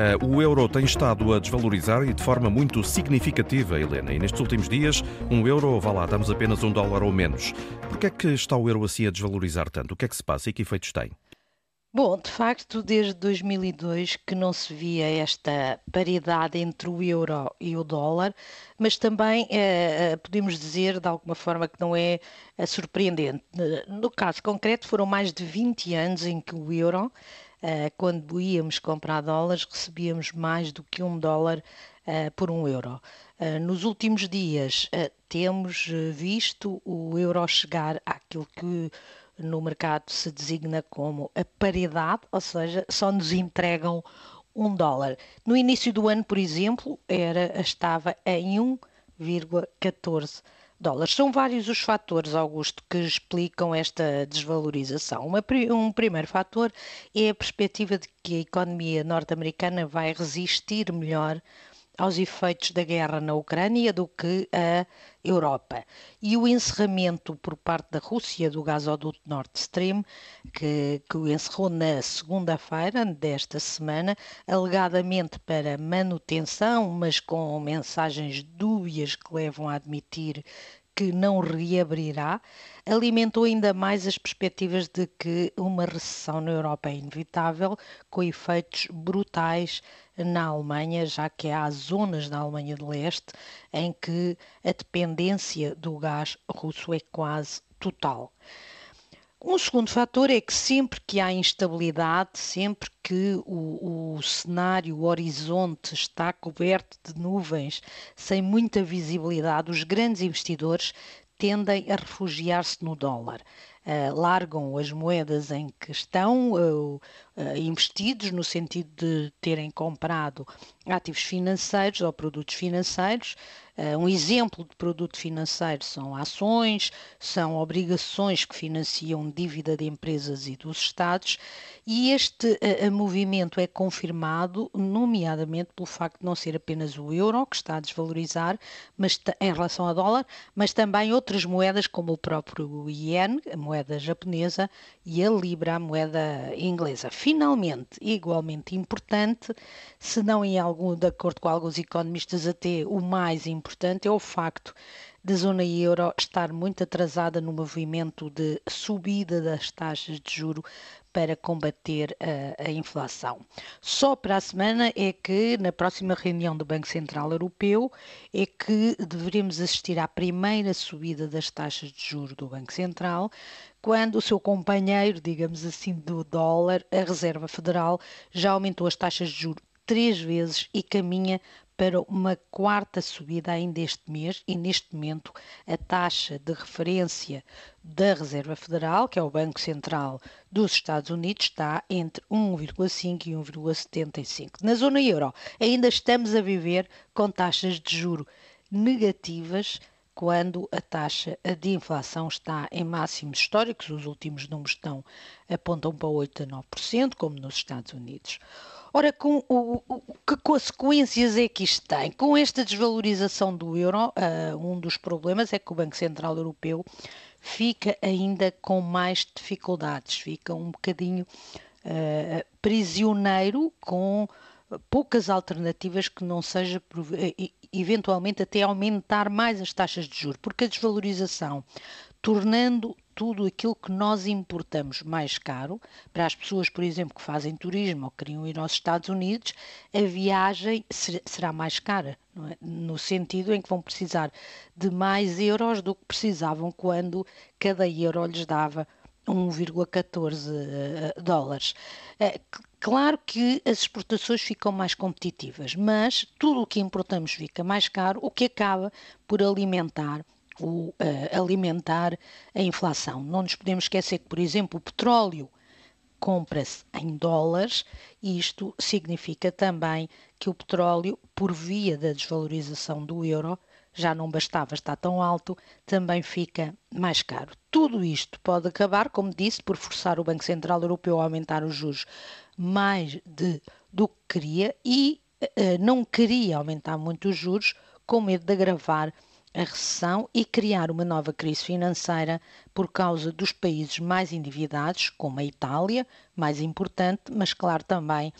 Uh, o euro tem estado a desvalorizar e de forma muito significativa, Helena. E nestes últimos dias, um euro, vá lá, damos apenas um dólar ou menos. Por que é que está o euro assim a desvalorizar tanto? O que é que se passa e que efeitos tem? Bom, de facto, desde 2002 que não se via esta paridade entre o euro e o dólar, mas também eh, eh podemos dizer de alguma forma que não é eh, surpreendente. No caso concreto, foram mais de 20 anos em que o euro, eh, quando íamos comprar dólares, recebíamos mais do que um dólar eh, por um euro. Eh, nos últimos dias, temos visto o euro chegar àquilo que no mercado se designa como a paridade, ou seja, só nos entregam um dólar. No início do ano, por exemplo, era, estava em 1,14 dólares. São vários os fatores, Augusto, que explicam esta desvalorização. Uma, um primeiro fator é a perspectiva de que a economia norte-americana vai resistir melhor aos efeitos da guerra na Ucrânia do que a Europa. E o encerramento por parte da Rússia do gasoduto Nord Stream, que, que o encerrou na segunda-feira desta semana, alegadamente para manutenção, mas com mensagens dúbias que levam a admitir que não reabrirá, alimentou ainda mais as perspectivas de que uma recessão na Europa é inevitável, com efeitos brutais na Alemanha, já que há zonas da Alemanha de Leste em que a dependência do gás russo é quase total. Um segundo fator é que sempre que há instabilidade, sempre que o, o, cenário, o horizonte está coberto de nuvens, sem muita visibilidade, os grandes investidores tendem a refugiar-se no dólar. Uh, largam as moedas em que estão uh, uh, investidos, no sentido de terem comprado ativos financeiros ou produtos financeiros, um exemplo de produto financeiro são ações, são obrigações que financiam dívida de empresas e dos Estados, e este uh, movimento é confirmado, nomeadamente pelo facto de não ser apenas o euro que está a desvalorizar mas, em relação ao dólar, mas também outras moedas como o próprio iene, a moeda japonesa, e a libra, a moeda inglesa. Finalmente, igualmente importante, se não em algum, de acordo com alguns economistas, até o mais importante, importante é o facto da zona euro estar muito atrasada no movimento de subida das taxas de juro para combater a, a, inflação. Só para a semana é que, na próxima reunião do Banco Central Europeu, é que deveremos assistir à primeira subida das taxas de juro do Banco Central, quando o seu companheiro, digamos assim, do dólar, a Reserva Federal, já aumentou as taxas de juro três vezes e caminha para uma quarta subida ainda este mês e neste momento a taxa de referência da Reserva Federal, que é o Banco Central dos Estados Unidos, está entre 1,5 e 1,75. Na zona euro, ainda estamos a viver com taxas de juro negativas quando a taxa de inflação está em máximos históricos, os últimos números estão, apontam para 8 a 9%, como nos Estados Unidos. Ora, com o, o, que consequências é que isto tem? Com esta desvalorização do euro, uh, um dos problemas é que o Banco Central Europeu fica ainda com mais dificuldades, fica um bocadinho uh, prisioneiro com poucas alternativas que não seja eventualmente até aumentar mais as taxas de juros, porque a desvalorização tornando tudo aquilo que nós importamos mais caro, para as pessoas, por exemplo, que fazem turismo ou queriam ir aos Estados Unidos, a viagem será mais cara, é? no sentido em que vão precisar de mais euros do que precisavam quando cada euro lhes dava 1,14 eh, dólares. Claro que as exportações ficam mais competitivas, mas tudo o que importamos fica mais caro, o que acaba por alimentar o uh, alimentar a inflação. Não nos podemos esquecer que, por exemplo, o petróleo compra-se em dólares e isto significa também que o petróleo, por via da desvalorização do euro, já não bastava estar tão alto, também fica mais caro. Tudo isto pode acabar, como disse, por forçar o Banco Central Europeu a aumentar os juros mais de, do que queria e uh, não queria aumentar muito os juros com medo de agravar a recessão e criar uma nova crise financeira por causa dos países mais endividados, como a Itália, mais importante, mas claro também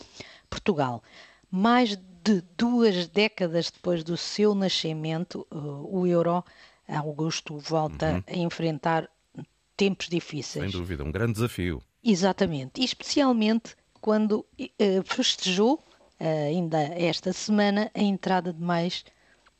Portugal. Mais de duas décadas depois do seu nascimento, o euro, Augusto, volta uhum. a enfrentar tempos difíceis. Sem dúvida, um grande desafio. Exatamente, e especialmente quando uh, festejou, uh, ainda esta semana, a entrada de mais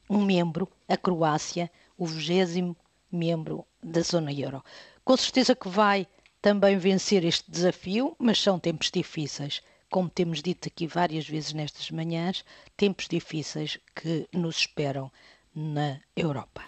um membro, a Croácia, o vigésimo membro da zona euro. Com certeza que vai também vencer este desafio, mas são tempos difíceis. Como temos dito aqui várias vezes nestas manhãs, tempos difíceis que nos esperam na Europa.